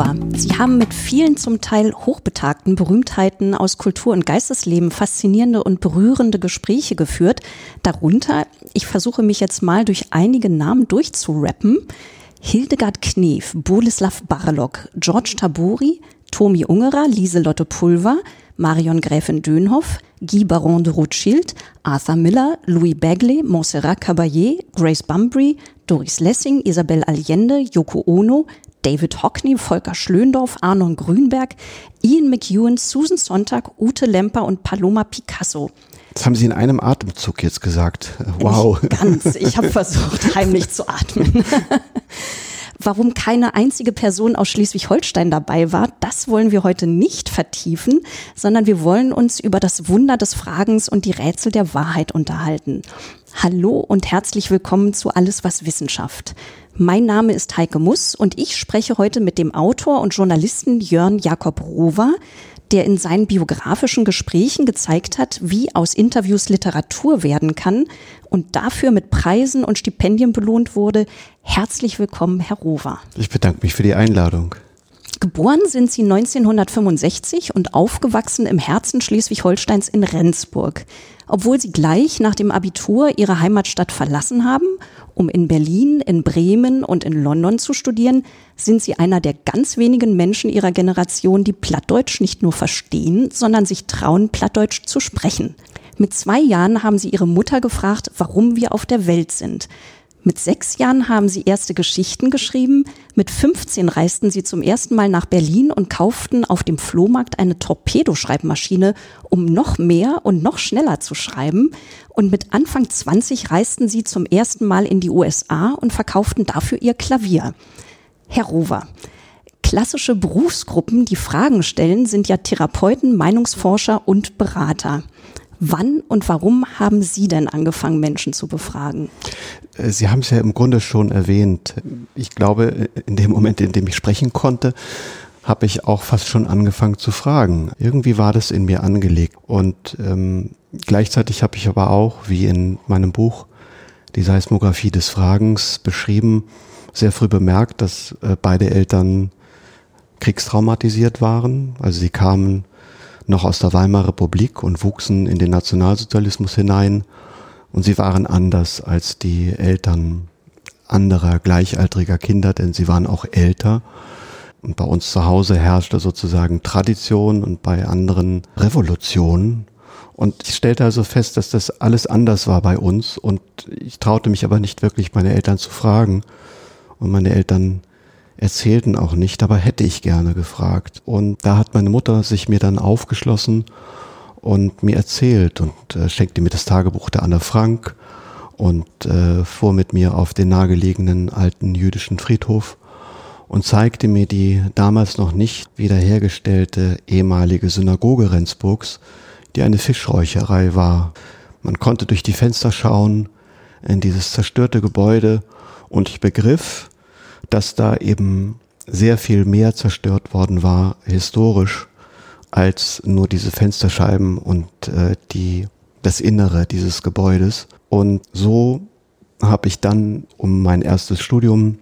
Rover. Sie haben mit vielen zum Teil hochbetagten Berühmtheiten aus Kultur- und Geistesleben faszinierende und berührende Gespräche geführt. Darunter, ich versuche mich jetzt mal durch einige Namen durchzurappen. Hildegard Knef, Boleslav Barlog, George Tabori, Tomi Ungerer, Lieselotte Pulver, Marion Gräfin Dönhoff, Guy Baron de Rothschild, Arthur Miller, Louis Bagley, Montserrat Caballé, Grace Bumbry, Doris Lessing, Isabel Allende, Yoko Ono, David Hockney, Volker Schlöndorff, Arnon Grünberg, Ian McEwan, Susan Sonntag, Ute Lemper und Paloma Picasso. Das haben Sie in einem Atemzug jetzt gesagt. Wow. Nicht ganz. Ich habe versucht, heimlich zu atmen. Warum keine einzige Person aus Schleswig-Holstein dabei war, das wollen wir heute nicht vertiefen, sondern wir wollen uns über das Wunder des Fragens und die Rätsel der Wahrheit unterhalten. Hallo und herzlich willkommen zu Alles was Wissenschaft. Mein Name ist Heike Muss und ich spreche heute mit dem Autor und Journalisten Jörn Jakob Rover, der in seinen biografischen Gesprächen gezeigt hat, wie aus Interviews Literatur werden kann und dafür mit Preisen und Stipendien belohnt wurde. Herzlich willkommen, Herr Rover. Ich bedanke mich für die Einladung. Geboren sind Sie 1965 und aufgewachsen im Herzen Schleswig-Holsteins in Rendsburg. Obwohl Sie gleich nach dem Abitur Ihre Heimatstadt verlassen haben, um in Berlin, in Bremen und in London zu studieren, sind Sie einer der ganz wenigen Menschen Ihrer Generation, die Plattdeutsch nicht nur verstehen, sondern sich trauen, Plattdeutsch zu sprechen. Mit zwei Jahren haben Sie Ihre Mutter gefragt, warum wir auf der Welt sind. Mit sechs Jahren haben sie erste Geschichten geschrieben. Mit 15 reisten sie zum ersten Mal nach Berlin und kauften auf dem Flohmarkt eine Torpedoschreibmaschine, um noch mehr und noch schneller zu schreiben. Und mit Anfang 20 reisten sie zum ersten Mal in die USA und verkauften dafür ihr Klavier. Herr Rover, klassische Berufsgruppen, die Fragen stellen, sind ja Therapeuten, Meinungsforscher und Berater. Wann und warum haben Sie denn angefangen, Menschen zu befragen? Äh, Sie haben es ja im Grunde schon erwähnt. Ich glaube, in dem Moment, in dem ich sprechen konnte, habe ich auch fast schon angefangen zu fragen. Irgendwie war das in mir angelegt. Und ähm, gleichzeitig habe ich aber auch, wie in meinem Buch, die Seismografie des Fragens beschrieben, sehr früh bemerkt, dass äh, beide Eltern kriegstraumatisiert waren. Also sie kamen noch aus der Weimarer Republik und wuchsen in den Nationalsozialismus hinein. Und sie waren anders als die Eltern anderer gleichaltriger Kinder, denn sie waren auch älter. Und bei uns zu Hause herrschte sozusagen Tradition und bei anderen Revolution. Und ich stellte also fest, dass das alles anders war bei uns. Und ich traute mich aber nicht wirklich, meine Eltern zu fragen. Und meine Eltern erzählten auch nicht, aber hätte ich gerne gefragt. Und da hat meine Mutter sich mir dann aufgeschlossen und mir erzählt und äh, schenkte mir das Tagebuch der Anne Frank und äh, fuhr mit mir auf den nahegelegenen alten jüdischen Friedhof und zeigte mir die damals noch nicht wiederhergestellte ehemalige Synagoge Rendsburgs, die eine Fischräucherei war. Man konnte durch die Fenster schauen in dieses zerstörte Gebäude und ich begriff, dass da eben sehr viel mehr zerstört worden war, historisch, als nur diese Fensterscheiben und äh, die, das Innere dieses Gebäudes. Und so habe ich dann, um mein erstes Studium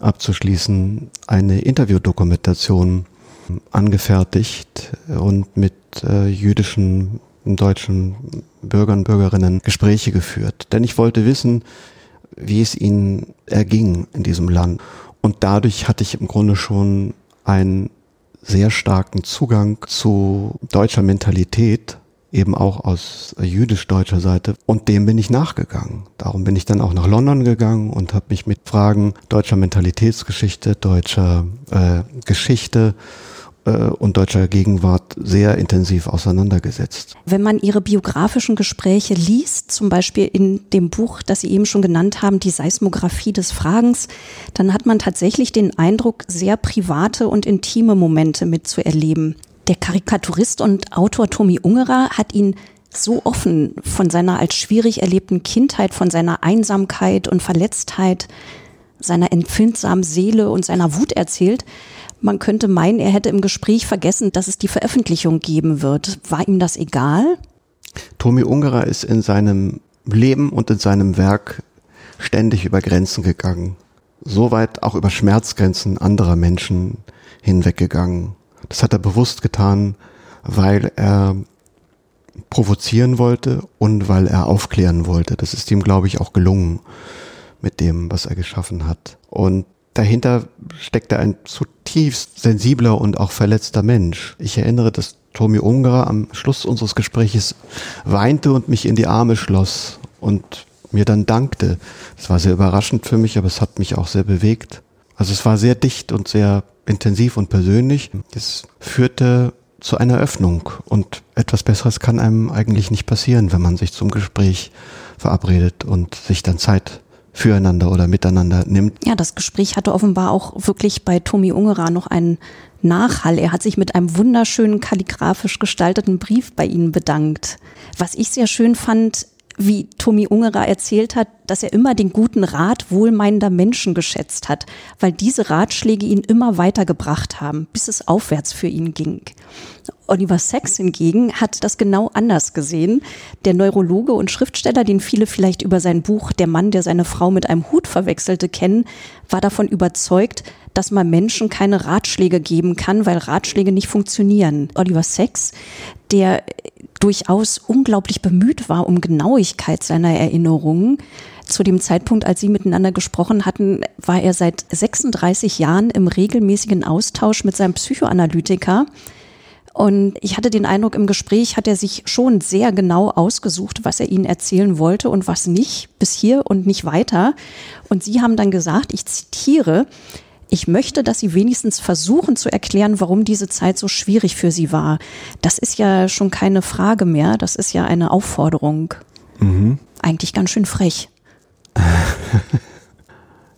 abzuschließen, eine Interviewdokumentation angefertigt und mit äh, jüdischen deutschen Bürgern Bürgerinnen Gespräche geführt. Denn ich wollte wissen, wie es ihnen erging in diesem Land. Und dadurch hatte ich im Grunde schon einen sehr starken Zugang zu deutscher Mentalität, eben auch aus jüdisch-deutscher Seite. Und dem bin ich nachgegangen. Darum bin ich dann auch nach London gegangen und habe mich mit Fragen deutscher Mentalitätsgeschichte, deutscher äh, Geschichte äh, und deutscher Gegenwart sehr intensiv auseinandergesetzt. Wenn man Ihre biografischen Gespräche liest, zum Beispiel in dem Buch, das Sie eben schon genannt haben, die Seismografie des Fragens, dann hat man tatsächlich den Eindruck, sehr private und intime Momente mitzuerleben. Der Karikaturist und Autor Tommy Ungerer hat ihn so offen von seiner als schwierig erlebten Kindheit, von seiner Einsamkeit und Verletztheit, seiner empfindsamen Seele und seiner Wut erzählt, man könnte meinen, er hätte im Gespräch vergessen, dass es die Veröffentlichung geben wird. War ihm das egal? Tomi Ungerer ist in seinem Leben und in seinem Werk ständig über Grenzen gegangen. Soweit auch über Schmerzgrenzen anderer Menschen hinweggegangen. Das hat er bewusst getan, weil er provozieren wollte und weil er aufklären wollte. Das ist ihm, glaube ich, auch gelungen mit dem, was er geschaffen hat. Und dahinter steckte ein zutiefst sensibler und auch verletzter Mensch. Ich erinnere, dass Tomi Ungerer am Schluss unseres Gespräches weinte und mich in die Arme schloss und mir dann dankte. Das war sehr überraschend für mich, aber es hat mich auch sehr bewegt. Also es war sehr dicht und sehr intensiv und persönlich. Es führte zu einer Öffnung und etwas Besseres kann einem eigentlich nicht passieren, wenn man sich zum Gespräch verabredet und sich dann Zeit füreinander oder miteinander nimmt. Ja, das Gespräch hatte offenbar auch wirklich bei Tomi Ungerer noch einen Nachhall. Er hat sich mit einem wunderschönen kalligrafisch gestalteten Brief bei Ihnen bedankt. Was ich sehr schön fand, wie Tommy Ungerer erzählt hat, dass er immer den guten Rat wohlmeinender Menschen geschätzt hat, weil diese Ratschläge ihn immer weitergebracht haben, bis es aufwärts für ihn ging. Oliver Sacks hingegen hat das genau anders gesehen. Der Neurologe und Schriftsteller, den viele vielleicht über sein Buch Der Mann, der seine Frau mit einem Hut verwechselte, kennen, war davon überzeugt, dass man Menschen keine Ratschläge geben kann, weil Ratschläge nicht funktionieren. Oliver Sacks, der durchaus unglaublich bemüht war um Genauigkeit seiner Erinnerungen, zu dem Zeitpunkt, als sie miteinander gesprochen hatten, war er seit 36 Jahren im regelmäßigen Austausch mit seinem Psychoanalytiker. Und ich hatte den Eindruck, im Gespräch hat er sich schon sehr genau ausgesucht, was er ihnen erzählen wollte und was nicht, bis hier und nicht weiter. Und sie haben dann gesagt, ich zitiere, ich möchte, dass Sie wenigstens versuchen zu erklären, warum diese Zeit so schwierig für Sie war. Das ist ja schon keine Frage mehr, das ist ja eine Aufforderung. Mhm. Eigentlich ganz schön frech.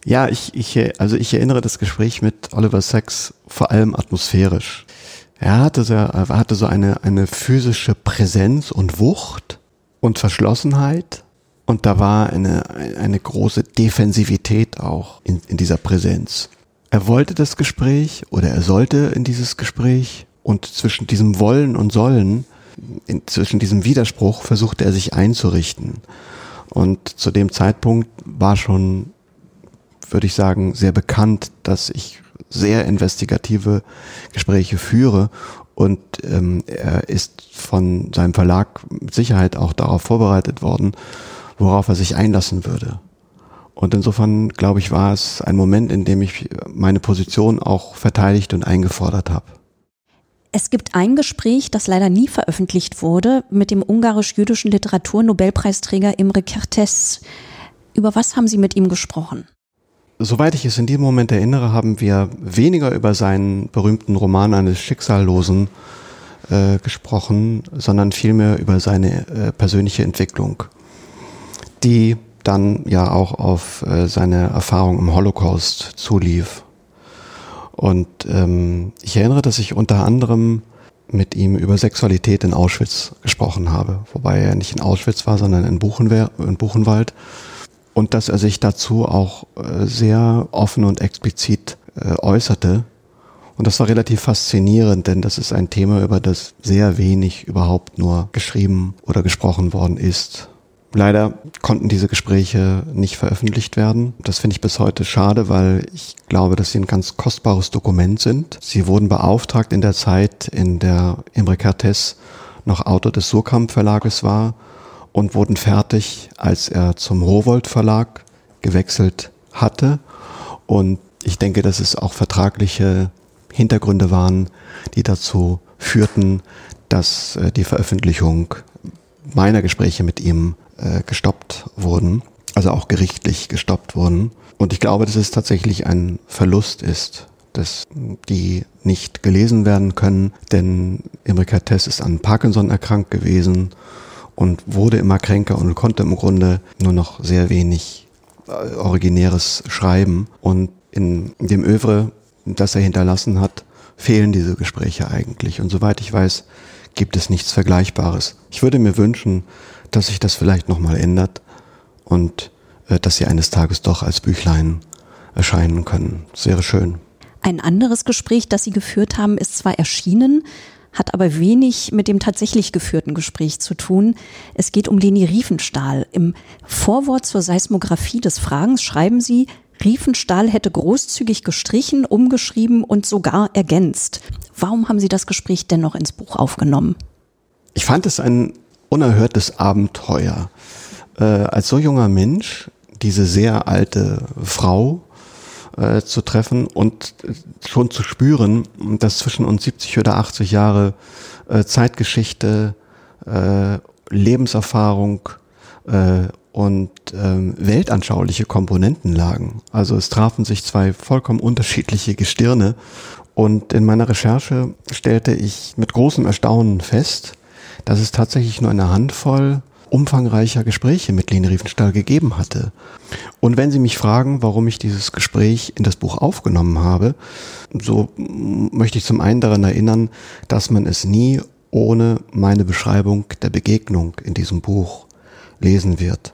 ja, ich, ich, also ich erinnere das Gespräch mit Oliver Sacks vor allem atmosphärisch. Er hatte so, er hatte so eine, eine physische Präsenz und Wucht und Verschlossenheit. Und da war eine, eine große Defensivität auch in, in dieser Präsenz. Er wollte das Gespräch oder er sollte in dieses Gespräch und zwischen diesem Wollen und Sollen, in, zwischen diesem Widerspruch versuchte er sich einzurichten. Und zu dem Zeitpunkt war schon, würde ich sagen, sehr bekannt, dass ich sehr investigative Gespräche führe und ähm, er ist von seinem Verlag mit Sicherheit auch darauf vorbereitet worden, worauf er sich einlassen würde. Und insofern, glaube ich, war es ein Moment, in dem ich meine Position auch verteidigt und eingefordert habe. Es gibt ein Gespräch, das leider nie veröffentlicht wurde, mit dem ungarisch-jüdischen Literaturnobelpreisträger Imre Kertész. Über was haben Sie mit ihm gesprochen? Soweit ich es in diesem Moment erinnere, haben wir weniger über seinen berühmten Roman eines Schicksallosen äh, gesprochen, sondern vielmehr über seine äh, persönliche Entwicklung, die dann ja auch auf äh, seine Erfahrung im Holocaust zulief. Und ähm, ich erinnere, dass ich unter anderem mit ihm über Sexualität in Auschwitz gesprochen habe, wobei er nicht in Auschwitz war, sondern in, Buchenwer in Buchenwald und dass er sich dazu auch äh, sehr offen und explizit äh, äußerte. Und das war relativ faszinierend, denn das ist ein Thema, über das sehr wenig überhaupt nur geschrieben oder gesprochen worden ist. Leider konnten diese Gespräche nicht veröffentlicht werden. Das finde ich bis heute schade, weil ich glaube, dass sie ein ganz kostbares Dokument sind. Sie wurden beauftragt in der Zeit, in der Imre Kertész noch Autor des Surkamp Verlages war und wurden fertig, als er zum Rowold Verlag gewechselt hatte. Und ich denke, dass es auch vertragliche Hintergründe waren, die dazu führten, dass äh, die Veröffentlichung meiner Gespräche mit ihm äh, gestoppt wurden, also auch gerichtlich gestoppt wurden. Und ich glaube, dass es tatsächlich ein Verlust ist, dass die nicht gelesen werden können, denn Imre Kertész ist an Parkinson erkrankt gewesen und wurde immer kränker und konnte im Grunde nur noch sehr wenig äh, originäres schreiben. Und in dem Övre, das er hinterlassen hat, fehlen diese Gespräche eigentlich. Und soweit ich weiß, gibt es nichts Vergleichbares. Ich würde mir wünschen, dass sich das vielleicht nochmal ändert und äh, dass sie eines Tages doch als Büchlein erscheinen können. Das wäre schön. Ein anderes Gespräch, das Sie geführt haben, ist zwar erschienen, hat aber wenig mit dem tatsächlich geführten Gespräch zu tun. Es geht um Leni Riefenstahl. Im Vorwort zur Seismographie des Fragens schreiben Sie, Riefenstahl hätte großzügig gestrichen, umgeschrieben und sogar ergänzt. Warum haben Sie das Gespräch dennoch ins Buch aufgenommen? Ich fand es ein unerhörtes Abenteuer. Äh, als so junger Mensch diese sehr alte Frau äh, zu treffen und schon zu spüren, dass zwischen uns 70 oder 80 Jahre äh, Zeitgeschichte, äh, Lebenserfahrung äh, und ähm, weltanschauliche Komponenten lagen. Also es trafen sich zwei vollkommen unterschiedliche Gestirne und in meiner Recherche stellte ich mit großem Erstaunen fest, dass es tatsächlich nur eine Handvoll umfangreicher Gespräche mit Lene Riefenstahl gegeben hatte. Und wenn Sie mich fragen, warum ich dieses Gespräch in das Buch aufgenommen habe, so möchte ich zum einen daran erinnern, dass man es nie ohne meine Beschreibung der Begegnung in diesem Buch lesen wird.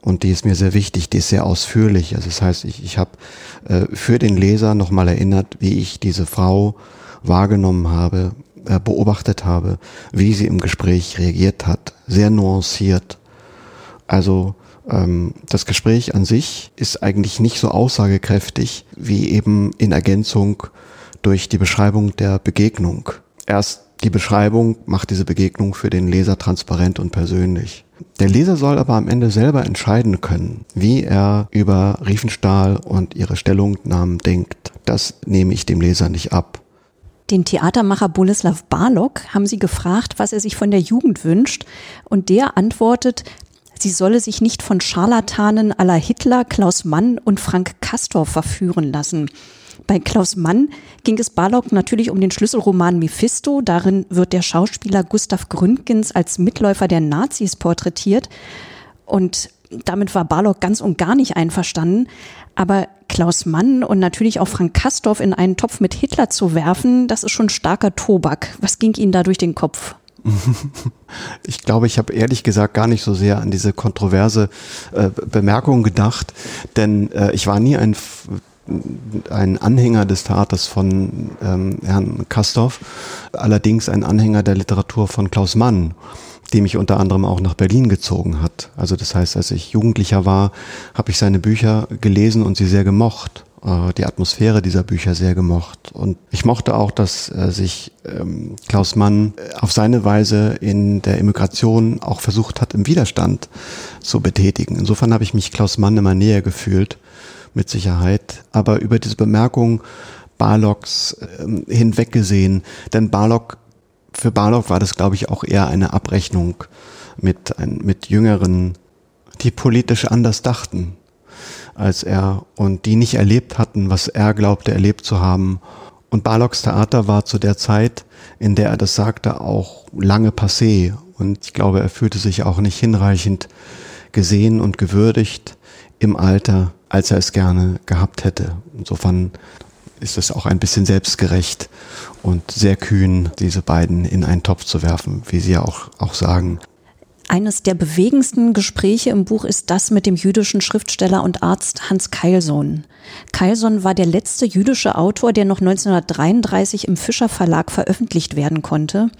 Und die ist mir sehr wichtig, die ist sehr ausführlich. Also das heißt, ich, ich habe äh, für den Leser nochmal erinnert, wie ich diese Frau wahrgenommen habe, beobachtet habe, wie sie im Gespräch reagiert hat. Sehr nuanciert. Also ähm, das Gespräch an sich ist eigentlich nicht so aussagekräftig wie eben in Ergänzung durch die Beschreibung der Begegnung. Erst die Beschreibung macht diese Begegnung für den Leser transparent und persönlich. Der Leser soll aber am Ende selber entscheiden können, wie er über Riefenstahl und ihre Stellungnahmen denkt. Das nehme ich dem Leser nicht ab. Den Theatermacher Boleslav Barlok haben sie gefragt, was er sich von der Jugend wünscht. Und der antwortet, sie solle sich nicht von Scharlatanen aller Hitler, Klaus Mann und Frank Castor verführen lassen. Bei Klaus Mann ging es Barlock natürlich um den Schlüsselroman Mephisto. Darin wird der Schauspieler Gustav Gründgens als Mitläufer der Nazis porträtiert. Und damit war Barlock ganz und gar nicht einverstanden. Aber Klaus Mann und natürlich auch Frank Kastorf in einen Topf mit Hitler zu werfen, das ist schon starker Tobak. Was ging Ihnen da durch den Kopf? Ich glaube, ich habe ehrlich gesagt gar nicht so sehr an diese kontroverse äh, Bemerkung gedacht, denn äh, ich war nie ein ein Anhänger des Theaters von ähm, Herrn Kastorf, allerdings ein Anhänger der Literatur von Klaus Mann, die mich unter anderem auch nach Berlin gezogen hat. Also das heißt, als ich Jugendlicher war, habe ich seine Bücher gelesen und sie sehr gemocht äh, die Atmosphäre dieser Bücher sehr gemocht. Und ich mochte auch, dass äh, sich ähm, Klaus Mann auf seine Weise in der Immigration auch versucht hat, im Widerstand zu betätigen. Insofern habe ich mich Klaus Mann immer näher gefühlt mit Sicherheit. Aber über diese Bemerkung Barlocks äh, hinweggesehen, denn Barlock, für Barlock war das, glaube ich, auch eher eine Abrechnung mit, ein, mit Jüngeren, die politisch anders dachten als er und die nicht erlebt hatten, was er glaubte erlebt zu haben. Und Barlocks Theater war zu der Zeit, in der er das sagte, auch lange passé. Und ich glaube, er fühlte sich auch nicht hinreichend gesehen und gewürdigt im Alter, als er es gerne gehabt hätte. Insofern ist es auch ein bisschen selbstgerecht und sehr kühn, diese beiden in einen Topf zu werfen, wie Sie ja auch, auch sagen. Eines der bewegendsten Gespräche im Buch ist das mit dem jüdischen Schriftsteller und Arzt Hans Keilson. Keilson war der letzte jüdische Autor, der noch 1933 im Fischer Verlag veröffentlicht werden konnte.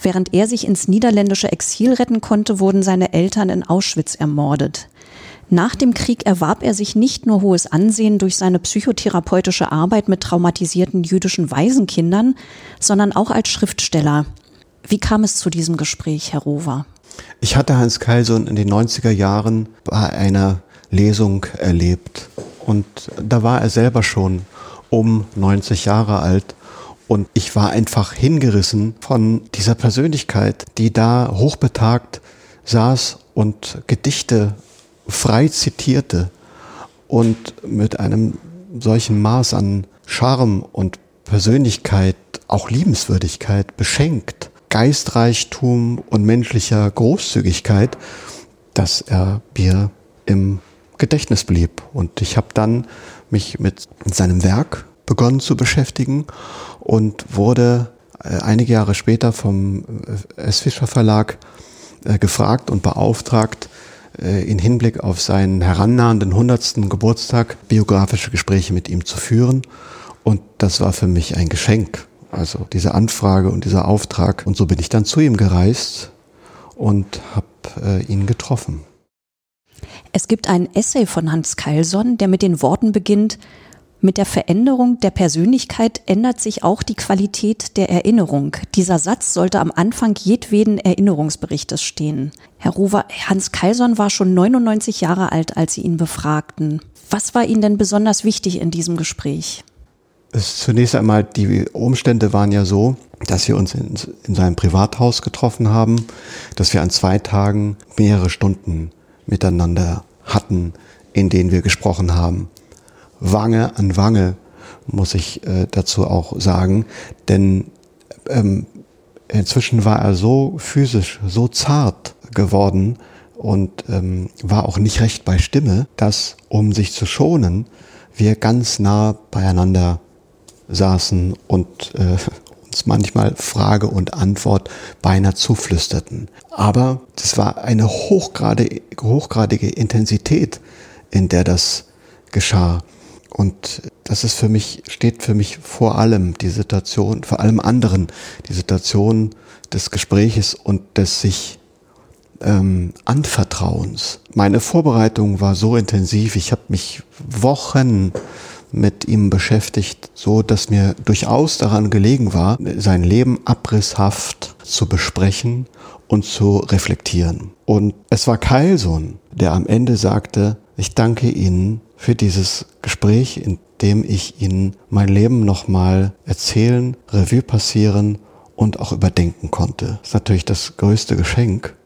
Während er sich ins niederländische Exil retten konnte, wurden seine Eltern in Auschwitz ermordet. Nach dem Krieg erwarb er sich nicht nur hohes Ansehen durch seine psychotherapeutische Arbeit mit traumatisierten jüdischen Waisenkindern, sondern auch als Schriftsteller. Wie kam es zu diesem Gespräch, Herr Rover? Ich hatte Hans Keilson in den 90er Jahren bei einer Lesung erlebt. Und da war er selber schon um 90 Jahre alt. Und ich war einfach hingerissen von dieser Persönlichkeit, die da hochbetagt saß und Gedichte frei zitierte und mit einem solchen Maß an Charme und Persönlichkeit, auch Liebenswürdigkeit beschenkt, Geistreichtum und menschlicher Großzügigkeit, dass er mir im Gedächtnis blieb. Und ich habe dann mich mit seinem Werk begonnen zu beschäftigen und wurde äh, einige Jahre später vom äh, S. Fischer Verlag äh, gefragt und beauftragt, äh, in Hinblick auf seinen herannahenden 100. Geburtstag biografische Gespräche mit ihm zu führen. Und das war für mich ein Geschenk. Also diese Anfrage und dieser Auftrag. Und so bin ich dann zu ihm gereist und habe äh, ihn getroffen. Es gibt einen Essay von Hans Keilson, der mit den Worten beginnt, mit der Veränderung der Persönlichkeit ändert sich auch die Qualität der Erinnerung. Dieser Satz sollte am Anfang jedweden Erinnerungsberichtes stehen. Herr Rover, Hans Keilson war schon 99 Jahre alt, als Sie ihn befragten. Was war Ihnen denn besonders wichtig in diesem Gespräch? Es, zunächst einmal, die Umstände waren ja so, dass wir uns in, in seinem Privathaus getroffen haben, dass wir an zwei Tagen mehrere Stunden miteinander hatten, in denen wir gesprochen haben. Wange an Wange, muss ich äh, dazu auch sagen. Denn ähm, inzwischen war er so physisch, so zart geworden und ähm, war auch nicht recht bei Stimme, dass, um sich zu schonen, wir ganz nah beieinander saßen und äh, uns manchmal Frage und Antwort beinahe zuflüsterten. Aber das war eine hochgradige, hochgradige Intensität, in der das geschah. Und das ist für mich, steht für mich vor allem die Situation, vor allem anderen, die Situation des Gespräches und des sich ähm, Anvertrauens. Meine Vorbereitung war so intensiv, ich habe mich Wochen mit ihm beschäftigt, so dass mir durchaus daran gelegen war, sein Leben abrisshaft zu besprechen und zu reflektieren. Und es war Keilson, der am Ende sagte, ich danke Ihnen für dieses Gespräch, in dem ich Ihnen mein Leben nochmal erzählen, Revue passieren und auch überdenken konnte. Das ist natürlich das größte Geschenk,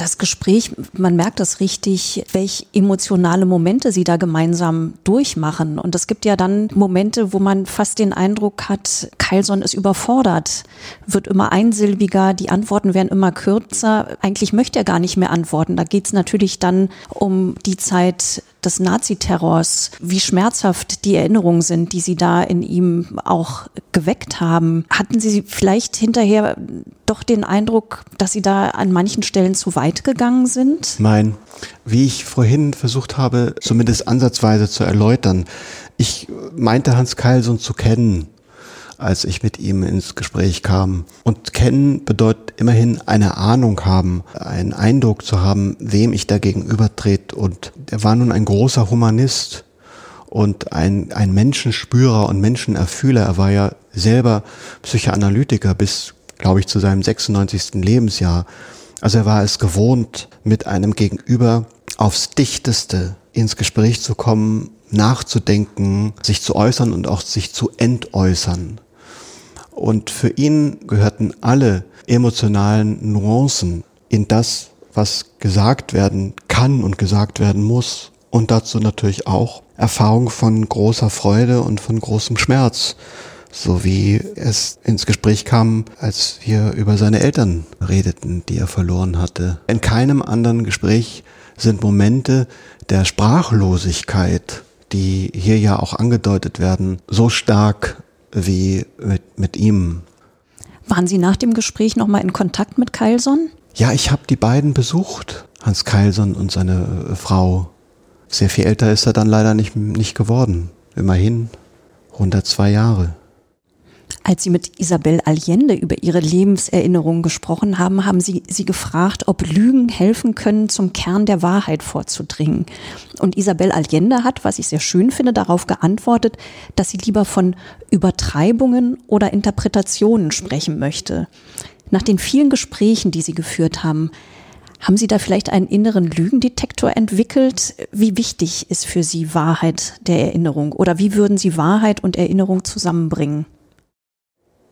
das Gespräch, man merkt das richtig, welche emotionale Momente sie da gemeinsam durchmachen. Und es gibt ja dann Momente, wo man fast den Eindruck hat, Carlson ist überfordert, wird immer einsilbiger, die Antworten werden immer kürzer. Eigentlich möchte er gar nicht mehr antworten. Da geht es natürlich dann um die Zeit des Naziterrors, wie schmerzhaft die Erinnerungen sind, die Sie da in ihm auch geweckt haben. Hatten Sie vielleicht hinterher doch den Eindruck, dass Sie da an manchen Stellen zu weit gegangen sind? Nein. Wie ich vorhin versucht habe, zumindest ansatzweise zu erläutern, ich meinte Hans Keilson zu kennen als ich mit ihm ins Gespräch kam. Und kennen bedeutet immerhin eine Ahnung haben, einen Eindruck zu haben, wem ich da gegenübertrete. Und er war nun ein großer Humanist und ein, ein Menschenspürer und Menschenerfühler. Er war ja selber Psychoanalytiker bis, glaube ich, zu seinem 96. Lebensjahr. Also er war es gewohnt, mit einem Gegenüber aufs dichteste ins Gespräch zu kommen, nachzudenken, sich zu äußern und auch sich zu entäußern. Und für ihn gehörten alle emotionalen Nuancen in das, was gesagt werden kann und gesagt werden muss. Und dazu natürlich auch Erfahrung von großer Freude und von großem Schmerz. So wie es ins Gespräch kam, als wir über seine Eltern redeten, die er verloren hatte. In keinem anderen Gespräch sind Momente der Sprachlosigkeit, die hier ja auch angedeutet werden, so stark wie ihm. Waren Sie nach dem Gespräch nochmal in Kontakt mit Keilson? Ja, ich habe die beiden besucht, Hans Keilson und seine äh, Frau. Sehr viel älter ist er dann leider nicht, nicht geworden. Immerhin 102 Jahre. Als Sie mit Isabel Allende über ihre Lebenserinnerungen gesprochen haben, haben Sie sie gefragt, ob Lügen helfen können, zum Kern der Wahrheit vorzudringen. Und Isabel Allende hat, was ich sehr schön finde, darauf geantwortet, dass sie lieber von Übertreibungen oder Interpretationen sprechen möchte. Nach den vielen Gesprächen, die Sie geführt haben, haben Sie da vielleicht einen inneren Lügendetektor entwickelt? Wie wichtig ist für Sie Wahrheit der Erinnerung? Oder wie würden Sie Wahrheit und Erinnerung zusammenbringen?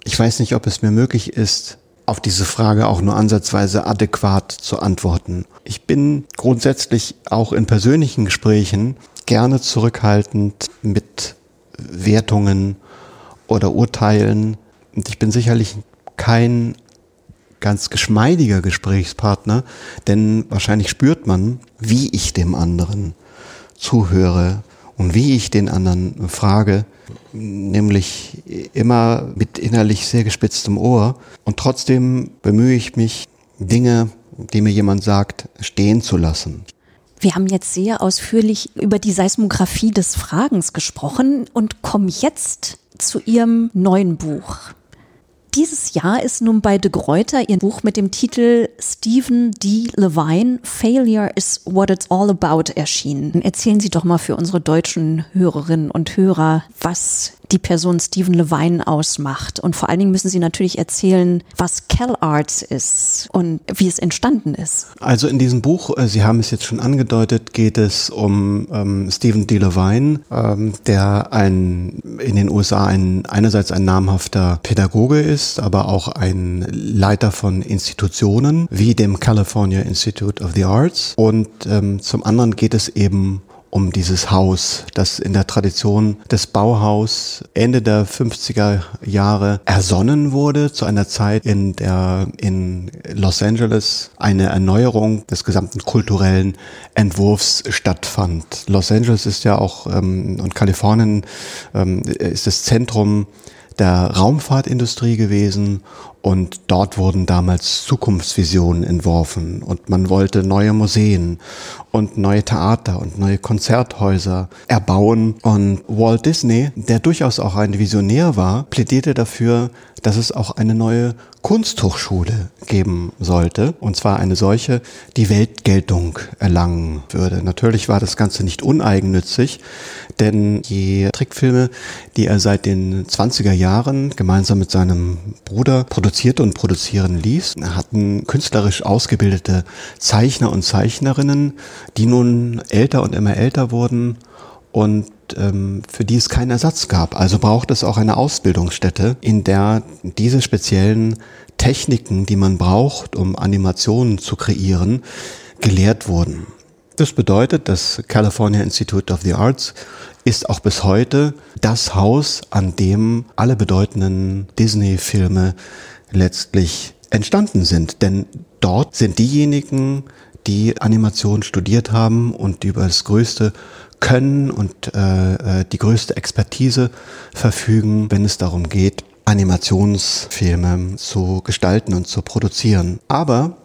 Ich weiß nicht, ob es mir möglich ist, auf diese Frage auch nur ansatzweise adäquat zu antworten. Ich bin grundsätzlich auch in persönlichen Gesprächen gerne zurückhaltend mit Wertungen oder Urteilen. Und ich bin sicherlich kein ganz geschmeidiger Gesprächspartner, denn wahrscheinlich spürt man, wie ich dem anderen zuhöre und wie ich den anderen frage, nämlich immer mit innerlich sehr gespitztem Ohr. Und trotzdem bemühe ich mich, Dinge, die mir jemand sagt, stehen zu lassen. Wir haben jetzt sehr ausführlich über die Seismographie des Fragens gesprochen und kommen jetzt zu Ihrem neuen Buch. Dieses Jahr ist nun bei De Gruyter ihr Buch mit dem Titel Stephen D. Levine, Failure is what it's all about erschienen. Erzählen Sie doch mal für unsere deutschen Hörerinnen und Hörer, was die Person Stephen Levine ausmacht. Und vor allen Dingen müssen Sie natürlich erzählen, was CalArts ist und wie es entstanden ist. Also in diesem Buch, äh, Sie haben es jetzt schon angedeutet, geht es um ähm, Stephen D. Levine, ähm, der ein, in den USA ein, einerseits ein namhafter Pädagoge ist, aber auch ein Leiter von Institutionen wie dem California Institute of the Arts. Und ähm, zum anderen geht es eben um dieses Haus, das in der Tradition des Bauhaus Ende der 50er Jahre ersonnen wurde, zu einer Zeit, in der in Los Angeles eine Erneuerung des gesamten kulturellen Entwurfs stattfand. Los Angeles ist ja auch ähm, und Kalifornien ähm, ist das Zentrum der Raumfahrtindustrie gewesen und dort wurden damals Zukunftsvisionen entworfen und man wollte neue Museen und neue Theater und neue Konzerthäuser erbauen. Und Walt Disney, der durchaus auch ein Visionär war, plädierte dafür, dass es auch eine neue Kunsthochschule geben sollte. Und zwar eine solche, die Weltgeltung erlangen würde. Natürlich war das Ganze nicht uneigennützig, denn die Trickfilme, die er seit den 20er Jahren gemeinsam mit seinem Bruder produzierte und produzieren ließ, hatten künstlerisch ausgebildete Zeichner und Zeichnerinnen, die nun älter und immer älter wurden und ähm, für die es keinen Ersatz gab. Also braucht es auch eine Ausbildungsstätte, in der diese speziellen Techniken, die man braucht, um Animationen zu kreieren, gelehrt wurden. Das bedeutet, das California Institute of the Arts ist auch bis heute das Haus, an dem alle bedeutenden Disney-Filme letztlich entstanden sind. Denn dort sind diejenigen, die Animation studiert haben und über das größte Können und äh, äh, die größte Expertise verfügen, wenn es darum geht, Animationsfilme zu gestalten und zu produzieren. Aber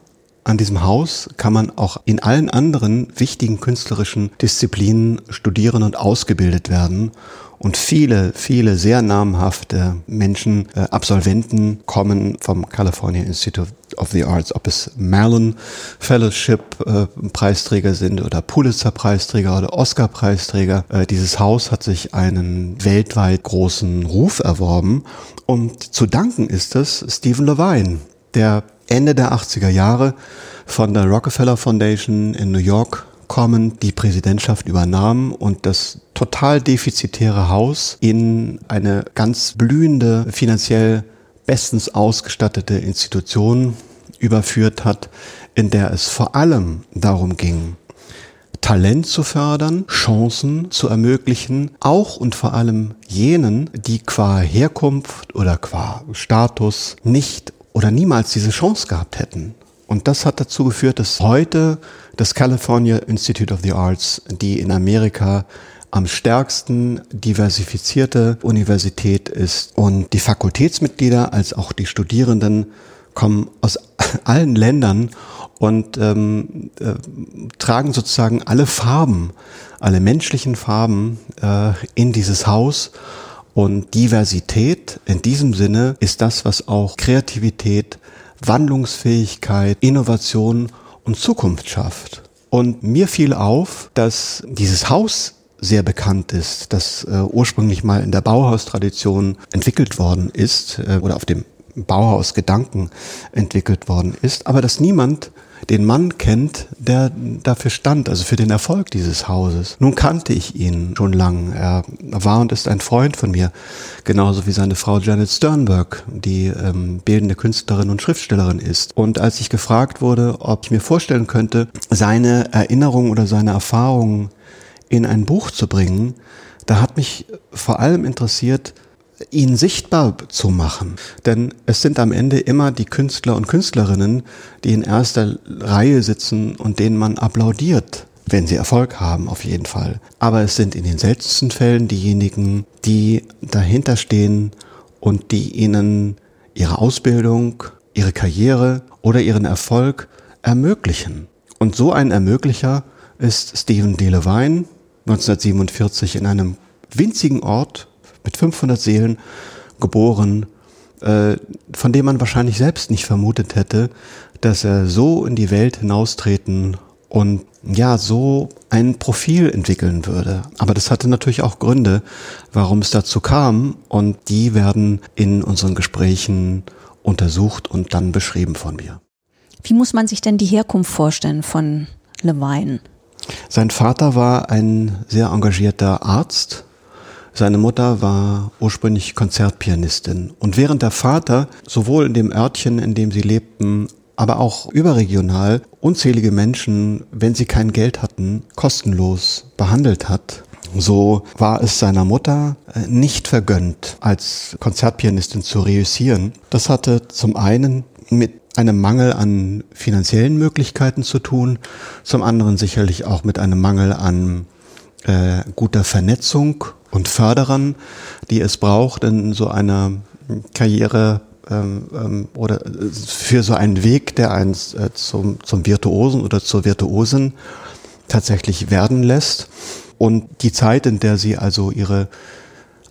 an diesem Haus kann man auch in allen anderen wichtigen künstlerischen Disziplinen studieren und ausgebildet werden. Und viele, viele sehr namhafte Menschen, äh, Absolventen kommen vom California Institute of the Arts, ob es Mellon Fellowship äh, Preisträger sind oder Pulitzer Preisträger oder Oscar Preisträger. Äh, dieses Haus hat sich einen weltweit großen Ruf erworben und zu danken ist es Stephen Levine, der Ende der 80er Jahre von der Rockefeller Foundation in New York kommen, die Präsidentschaft übernahm und das total defizitäre Haus in eine ganz blühende, finanziell bestens ausgestattete Institution überführt hat, in der es vor allem darum ging, Talent zu fördern, Chancen zu ermöglichen, auch und vor allem jenen, die qua Herkunft oder qua Status nicht oder niemals diese Chance gehabt hätten. Und das hat dazu geführt, dass heute das California Institute of the Arts, die in Amerika am stärksten diversifizierte Universität ist und die Fakultätsmitglieder als auch die Studierenden kommen aus allen Ländern und ähm, äh, tragen sozusagen alle Farben, alle menschlichen Farben äh, in dieses Haus und Diversität in diesem Sinne ist das, was auch Kreativität, Wandlungsfähigkeit, Innovation und Zukunft schafft. Und mir fiel auf, dass dieses Haus sehr bekannt ist, das äh, ursprünglich mal in der Bauhaustradition entwickelt worden ist äh, oder auf dem Bauhausgedanken entwickelt worden ist, aber dass niemand den Mann kennt, der dafür stand, also für den Erfolg dieses Hauses. Nun kannte ich ihn schon lang. Er war und ist ein Freund von mir, genauso wie seine Frau Janet Sternberg, die ähm, bildende Künstlerin und Schriftstellerin ist. Und als ich gefragt wurde, ob ich mir vorstellen könnte, seine Erinnerungen oder seine Erfahrungen in ein Buch zu bringen, da hat mich vor allem interessiert, ihn sichtbar zu machen. Denn es sind am Ende immer die Künstler und Künstlerinnen, die in erster Reihe sitzen und denen man applaudiert, wenn sie Erfolg haben, auf jeden Fall. Aber es sind in den seltensten Fällen diejenigen, die dahinter stehen und die ihnen ihre Ausbildung, ihre Karriere oder ihren Erfolg ermöglichen. Und so ein Ermöglicher ist Stephen D. Levine 1947 in einem winzigen Ort mit 500 Seelen geboren äh, von dem man wahrscheinlich selbst nicht vermutet hätte, dass er so in die Welt hinaustreten und ja, so ein Profil entwickeln würde. Aber das hatte natürlich auch Gründe, warum es dazu kam und die werden in unseren Gesprächen untersucht und dann beschrieben von mir. Wie muss man sich denn die Herkunft vorstellen von Levine? Sein Vater war ein sehr engagierter Arzt. Seine Mutter war ursprünglich Konzertpianistin. Und während der Vater sowohl in dem Örtchen, in dem sie lebten, aber auch überregional unzählige Menschen, wenn sie kein Geld hatten, kostenlos behandelt hat. So war es seiner Mutter äh, nicht vergönnt, als Konzertpianistin zu reüssieren. Das hatte zum einen mit einem Mangel an finanziellen Möglichkeiten zu tun, zum anderen sicherlich auch mit einem Mangel an äh, guter Vernetzung und Förderern, die es braucht in so einer Karriere ähm, ähm, oder für so einen Weg, der eins äh, zum, zum Virtuosen oder zur Virtuosin tatsächlich werden lässt. Und die Zeit, in der sie also ihre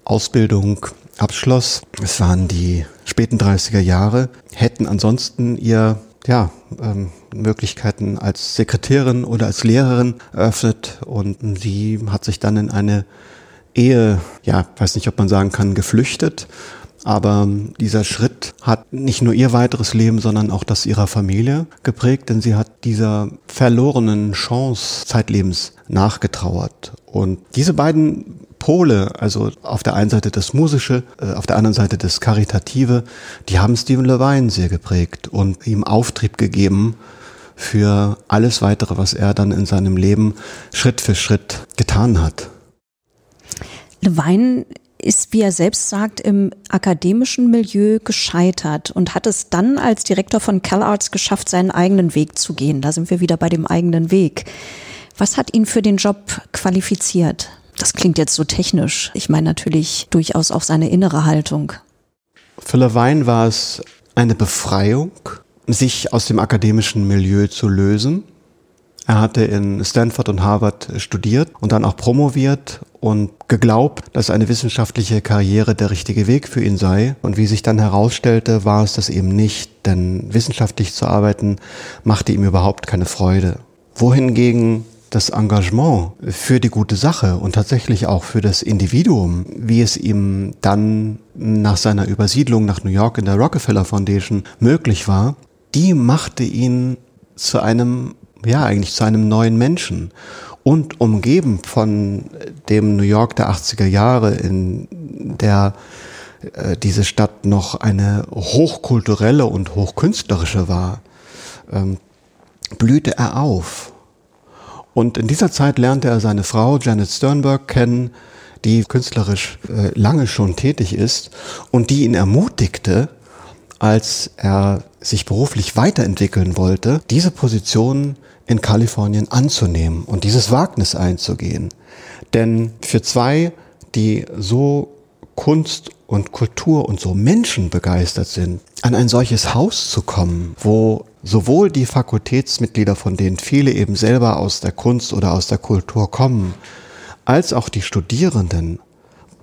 Ausbildung abschloss, es waren die späten 30er Jahre, hätten ansonsten ihr ja, ähm, Möglichkeiten als Sekretärin oder als Lehrerin eröffnet und sie hat sich dann in eine Ehe, ja, weiß nicht, ob man sagen kann, geflüchtet aber dieser Schritt hat nicht nur ihr weiteres Leben, sondern auch das ihrer Familie geprägt, denn sie hat dieser verlorenen Chance Zeitlebens nachgetrauert. Und diese beiden Pole, also auf der einen Seite das Musische, äh, auf der anderen Seite das Karitative, die haben Stephen Levine sehr geprägt und ihm Auftrieb gegeben für alles weitere, was er dann in seinem Leben Schritt für Schritt getan hat. Levine ist, wie er selbst sagt, im akademischen Milieu gescheitert und hat es dann als Direktor von CalArts geschafft, seinen eigenen Weg zu gehen. Da sind wir wieder bei dem eigenen Weg. Was hat ihn für den Job qualifiziert? Das klingt jetzt so technisch. Ich meine natürlich durchaus auch seine innere Haltung. Für Levine war es eine Befreiung, sich aus dem akademischen Milieu zu lösen. Er hatte in Stanford und Harvard studiert und dann auch promoviert und geglaubt, dass eine wissenschaftliche Karriere der richtige Weg für ihn sei. Und wie sich dann herausstellte, war es das eben nicht, denn wissenschaftlich zu arbeiten machte ihm überhaupt keine Freude. Wohingegen das Engagement für die gute Sache und tatsächlich auch für das Individuum, wie es ihm dann nach seiner Übersiedlung nach New York in der Rockefeller Foundation möglich war, die machte ihn zu einem, ja, eigentlich zu einem neuen Menschen und umgeben von dem New York der 80er Jahre, in der äh, diese Stadt noch eine hochkulturelle und hochkünstlerische war, ähm, blühte er auf. Und in dieser Zeit lernte er seine Frau Janet Sternberg kennen, die künstlerisch äh, lange schon tätig ist und die ihn ermutigte, als er sich beruflich weiterentwickeln wollte, diese Position in Kalifornien anzunehmen und dieses Wagnis einzugehen. Denn für zwei, die so Kunst und Kultur und so Menschen begeistert sind, an ein solches Haus zu kommen, wo sowohl die Fakultätsmitglieder, von denen viele eben selber aus der Kunst oder aus der Kultur kommen, als auch die Studierenden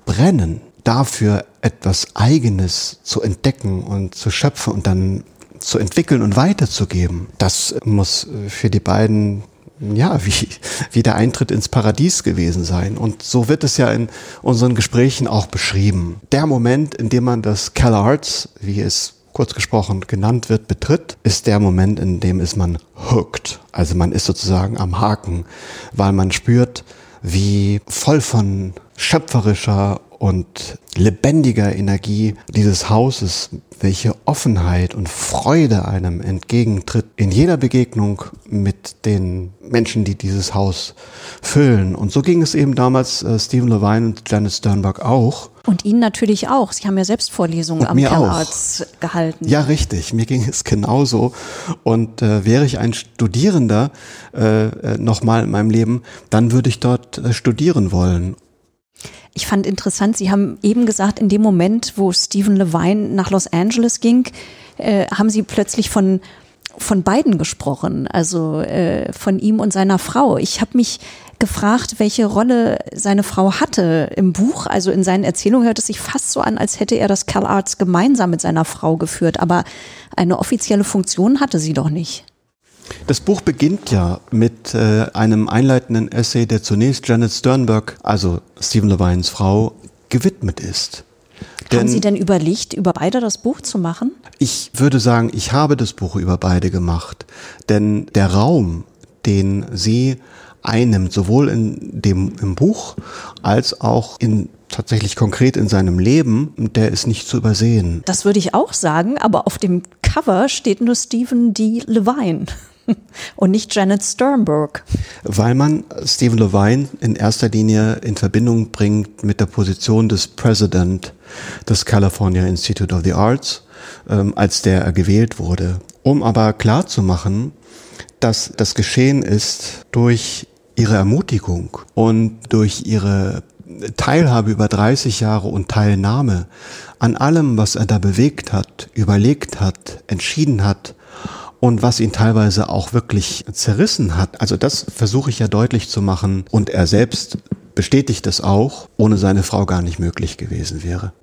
brennen dafür etwas Eigenes zu entdecken und zu schöpfen und dann zu entwickeln und weiterzugeben, das muss für die beiden ja, wie, wie der Eintritt ins Paradies gewesen sein. Und so wird es ja in unseren Gesprächen auch beschrieben. Der Moment, in dem man das CalArts, wie es kurz gesprochen genannt wird, betritt, ist der Moment, in dem ist man hooked. Also man ist sozusagen am Haken, weil man spürt, wie voll von schöpferischer und lebendiger Energie dieses Hauses, welche Offenheit und Freude einem entgegentritt in jeder Begegnung mit den Menschen, die dieses Haus füllen. Und so ging es eben damals äh, Stephen Levine und Janet Sternberg auch. Und Ihnen natürlich auch. Sie haben ja selbst Vorlesungen am Kellerarzt gehalten. Ja, richtig. Mir ging es genauso. Und äh, wäre ich ein Studierender äh, äh nochmal in meinem Leben, dann würde ich dort äh, studieren wollen. Ich fand interessant, Sie haben eben gesagt, in dem Moment, wo Stephen Levine nach Los Angeles ging, äh, haben Sie plötzlich von von beiden gesprochen, also äh, von ihm und seiner Frau. Ich habe mich gefragt, welche Rolle seine Frau hatte im Buch. Also in seinen Erzählungen hört es sich fast so an, als hätte er das Cal Arts gemeinsam mit seiner Frau geführt. Aber eine offizielle Funktion hatte sie doch nicht. Das Buch beginnt ja mit äh, einem einleitenden Essay, der zunächst Janet Sternberg, also Stephen Levines Frau, gewidmet ist. Denn Haben Sie denn überlegt, über beide das Buch zu machen? Ich würde sagen, ich habe das Buch über beide gemacht. Denn der Raum, den sie einnimmt, sowohl in dem im Buch als auch in tatsächlich konkret in seinem Leben, der ist nicht zu übersehen. Das würde ich auch sagen, aber auf dem Cover steht nur Stephen D. Levine und nicht Janet Sternberg. Weil man Stephen Levine in erster Linie in Verbindung bringt mit der Position des President des California Institute of the Arts, ähm, als der er gewählt wurde. Um aber klarzumachen, dass das geschehen ist durch ihre Ermutigung und durch ihre Teilhabe über 30 Jahre und Teilnahme an allem, was er da bewegt hat, überlegt hat, entschieden hat und was ihn teilweise auch wirklich zerrissen hat. Also das versuche ich ja deutlich zu machen und er selbst bestätigt es auch, ohne seine Frau gar nicht möglich gewesen wäre.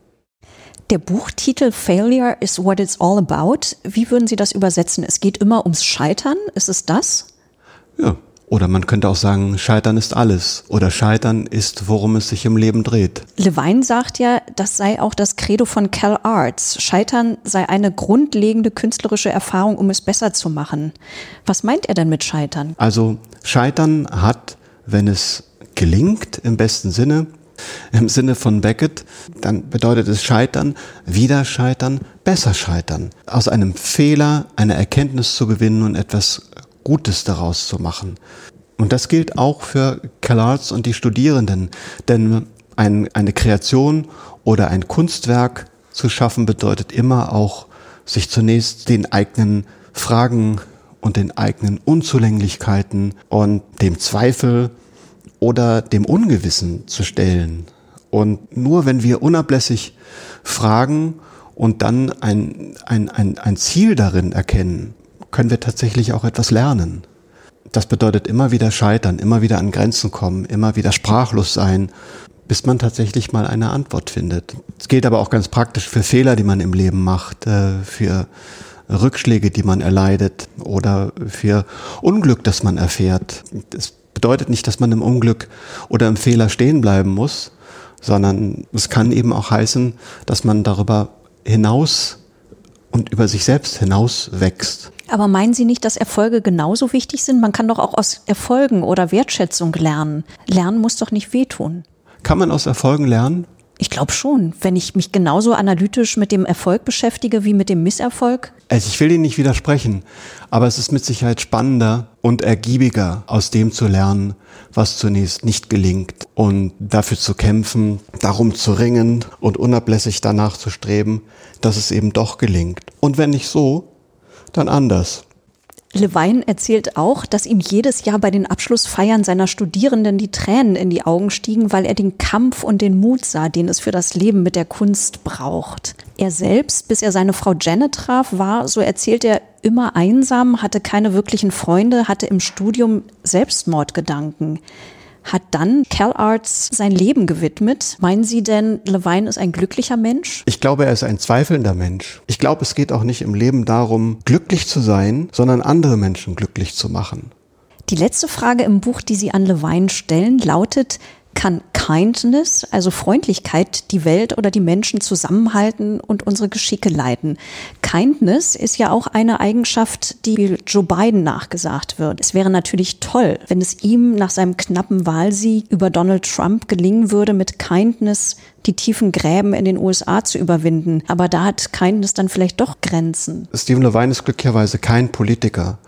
Der Buchtitel Failure is what it's all about. Wie würden Sie das übersetzen? Es geht immer ums Scheitern. Ist es das? Ja. Oder man könnte auch sagen, Scheitern ist alles. Oder Scheitern ist, worum es sich im Leben dreht. Levine sagt ja, das sei auch das Credo von Cal Arts. Scheitern sei eine grundlegende künstlerische Erfahrung, um es besser zu machen. Was meint er denn mit Scheitern? Also Scheitern hat, wenn es gelingt, im besten Sinne, im Sinne von Beckett, dann bedeutet es Scheitern, wieder scheitern, besser scheitern. Aus einem Fehler eine Erkenntnis zu gewinnen und etwas Gutes daraus zu machen. Und das gilt auch für CalArts und die Studierenden, denn ein, eine Kreation oder ein Kunstwerk zu schaffen bedeutet immer auch, sich zunächst den eigenen Fragen und den eigenen Unzulänglichkeiten und dem Zweifel oder dem Ungewissen zu stellen. Und nur wenn wir unablässig fragen und dann ein, ein, ein, ein Ziel darin erkennen, können wir tatsächlich auch etwas lernen. Das bedeutet immer wieder scheitern, immer wieder an Grenzen kommen, immer wieder sprachlos sein, bis man tatsächlich mal eine Antwort findet. Es gilt aber auch ganz praktisch für Fehler, die man im Leben macht, äh, für Rückschläge, die man erleidet oder für Unglück, das man erfährt. Das bedeutet nicht, dass man im Unglück oder im Fehler stehen bleiben muss, sondern es kann eben auch heißen, dass man darüber hinaus und über sich selbst hinaus wächst. Aber meinen Sie nicht, dass Erfolge genauso wichtig sind? Man kann doch auch aus Erfolgen oder Wertschätzung lernen. Lernen muss doch nicht wehtun. Kann man aus Erfolgen lernen? Ich glaube schon. Wenn ich mich genauso analytisch mit dem Erfolg beschäftige wie mit dem Misserfolg. Also ich will Ihnen nicht widersprechen, aber es ist mit Sicherheit spannender und ergiebiger, aus dem zu lernen, was zunächst nicht gelingt und dafür zu kämpfen, darum zu ringen und unablässig danach zu streben, dass es eben doch gelingt. Und wenn nicht so, dann anders. Levine erzählt auch, dass ihm jedes Jahr bei den Abschlussfeiern seiner Studierenden die Tränen in die Augen stiegen, weil er den Kampf und den Mut sah, den es für das Leben mit der Kunst braucht. Er selbst, bis er seine Frau Janet traf, war, so erzählt er, immer einsam, hatte keine wirklichen Freunde, hatte im Studium Selbstmordgedanken hat dann Cal Arts sein Leben gewidmet. Meinen Sie denn, Levine ist ein glücklicher Mensch? Ich glaube, er ist ein zweifelnder Mensch. Ich glaube, es geht auch nicht im Leben darum, glücklich zu sein, sondern andere Menschen glücklich zu machen. Die letzte Frage im Buch, die Sie an Levine stellen, lautet, kann Kindness, also Freundlichkeit, die Welt oder die Menschen zusammenhalten und unsere Geschicke leiten. Kindness ist ja auch eine Eigenschaft, die Joe Biden nachgesagt wird. Es wäre natürlich toll, wenn es ihm nach seinem knappen Wahlsieg über Donald Trump gelingen würde, mit Kindness die tiefen Gräben in den USA zu überwinden. Aber da hat Kindness dann vielleicht doch Grenzen. Stephen Levine ist glücklicherweise kein Politiker.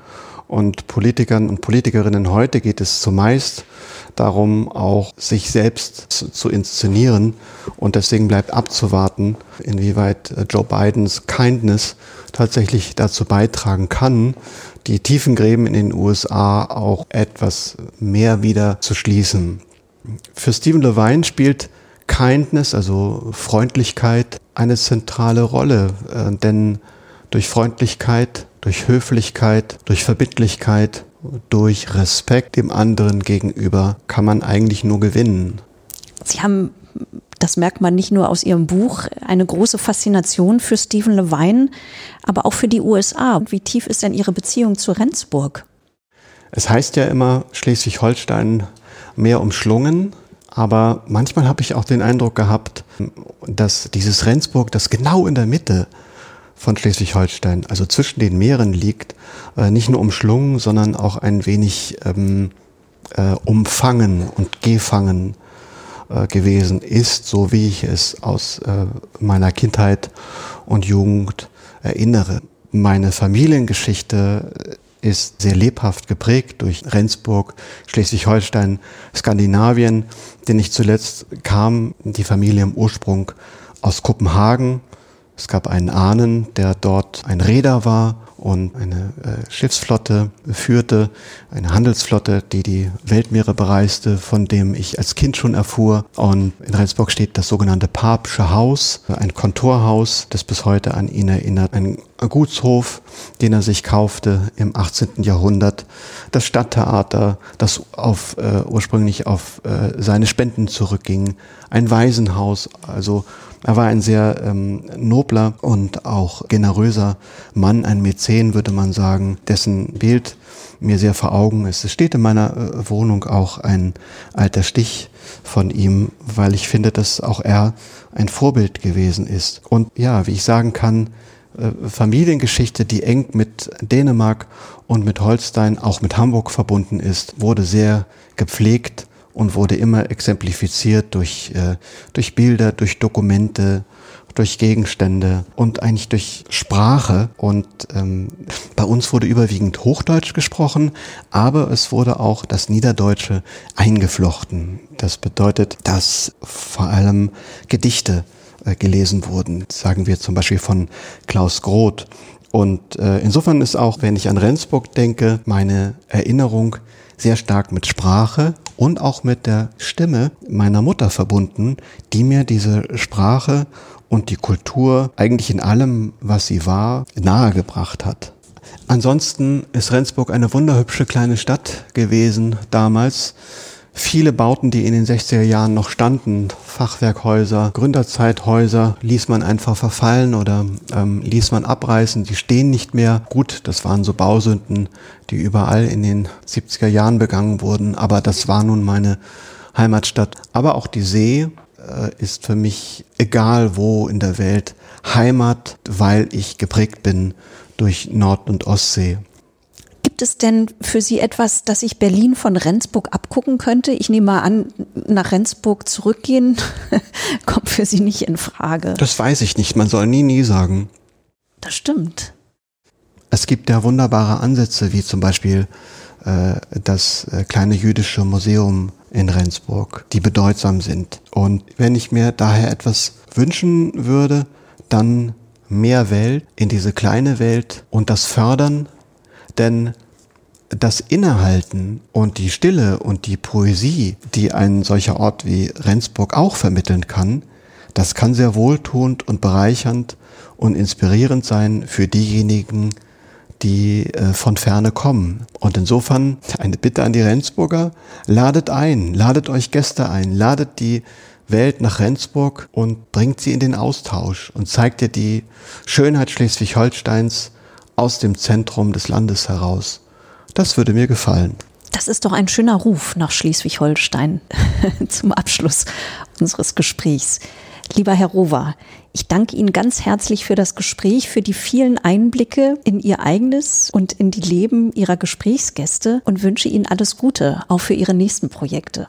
Und Politikern und Politikerinnen heute geht es zumeist darum, auch sich selbst zu, inszenieren. Und deswegen bleibt abzuwarten, inwieweit äh, Joe Bidens Kindness tatsächlich dazu beitragen kann, die tiefen Gräben in den USA auch etwas mehr wieder zu schließen. Für Stephen Levine spielt Kindness, also Freundlichkeit, eine zentrale Rolle, äh, denn durch Freundlichkeit durch Höflichkeit, durch Verbindlichkeit, durch Respekt dem anderen gegenüber kann man eigentlich nur gewinnen. Sie haben, das merkt man nicht nur aus Ihrem Buch, eine große Faszination für Stephen Levine, aber auch für die USA. Wie tief ist denn Ihre Beziehung zu Rendsburg? Es heißt ja immer Schleswig-Holstein mehr umschlungen, aber manchmal habe ich auch den Eindruck gehabt, dass dieses Rendsburg, das genau in der Mitte von Schleswig-Holstein, also zwischen den Meeren liegt, äh, nicht nur umschlungen, sondern auch ein wenig ähm, äh, umfangen und gefangen äh, gewesen ist, so wie ich es aus äh, meiner Kindheit und Jugend erinnere. Meine Familiengeschichte ist sehr lebhaft geprägt durch Rendsburg, Schleswig-Holstein, Skandinavien, denn ich zuletzt kam die Familie im Ursprung aus Kopenhagen. Es gab einen Ahnen, der dort ein Räder war und eine äh, Schiffsflotte führte, eine Handelsflotte, die die Weltmeere bereiste, von dem ich als Kind schon erfuhr. Und in Rendsburg steht das sogenannte Papsche Haus, ein Kontorhaus, das bis heute an ihn erinnert, ein Gutshof, den er sich kaufte im 18. Jahrhundert, das Stadttheater, das auf, äh, ursprünglich auf äh, seine Spenden zurückging, ein Waisenhaus, also er war ein sehr ähm, nobler und auch generöser Mann, ein Mäzen, würde man sagen, dessen Bild mir sehr vor Augen ist. Es steht in meiner äh, Wohnung auch ein alter Stich von ihm, weil ich finde, dass auch er ein Vorbild gewesen ist. Und ja, wie ich sagen kann, äh, Familiengeschichte, die eng mit Dänemark und mit Holstein, auch mit Hamburg verbunden ist, wurde sehr gepflegt und wurde immer exemplifiziert durch, äh, durch Bilder, durch Dokumente, durch Gegenstände und eigentlich durch Sprache. Und ähm, bei uns wurde überwiegend Hochdeutsch gesprochen, aber es wurde auch das Niederdeutsche eingeflochten. Das bedeutet, dass vor allem Gedichte äh, gelesen wurden, sagen wir zum Beispiel von Klaus Groth. Und äh, insofern ist auch, wenn ich an Rendsburg denke, meine Erinnerung sehr stark mit Sprache und auch mit der Stimme meiner Mutter verbunden, die mir diese Sprache und die Kultur eigentlich in allem, was sie war, nahegebracht hat. Ansonsten ist Rendsburg eine wunderhübsche kleine Stadt gewesen damals viele Bauten, die in den 60er Jahren noch standen, Fachwerkhäuser, Gründerzeithäuser, ließ man einfach verfallen oder ähm, ließ man abreißen. Die stehen nicht mehr. Gut, das waren so Bausünden, die überall in den 70er Jahren begangen wurden. Aber das war nun meine Heimatstadt. Aber auch die See äh, ist für mich, egal wo in der Welt, Heimat, weil ich geprägt bin durch Nord- und Ostsee. Gibt es denn für Sie etwas, das sich Berlin von Rendsburg abgucken könnte? Ich nehme mal an, nach Rendsburg zurückgehen kommt für Sie nicht in Frage. Das weiß ich nicht. Man soll nie, nie sagen. Das stimmt. Es gibt ja wunderbare Ansätze, wie zum Beispiel äh, das äh, kleine jüdische Museum in Rendsburg, die bedeutsam sind. Und wenn ich mir daher etwas wünschen würde, dann mehr Welt in diese kleine Welt und das Fördern denn das Innehalten und die Stille und die Poesie, die ein solcher Ort wie Rendsburg auch vermitteln kann, das kann sehr wohltuend und bereichernd und inspirierend sein für diejenigen, die äh, von ferne kommen. Und insofern eine Bitte an die Rendsburger, ladet ein, ladet euch Gäste ein, ladet die Welt nach Rendsburg und bringt sie in den Austausch und zeigt ihr die Schönheit Schleswig-Holsteins aus dem Zentrum des Landes heraus. Das würde mir gefallen. Das ist doch ein schöner Ruf nach Schleswig-Holstein zum Abschluss unseres Gesprächs. Lieber Herr Rover, ich danke Ihnen ganz herzlich für das Gespräch, für die vielen Einblicke in Ihr eigenes und in die Leben Ihrer Gesprächsgäste und wünsche Ihnen alles Gute, auch für Ihre nächsten Projekte.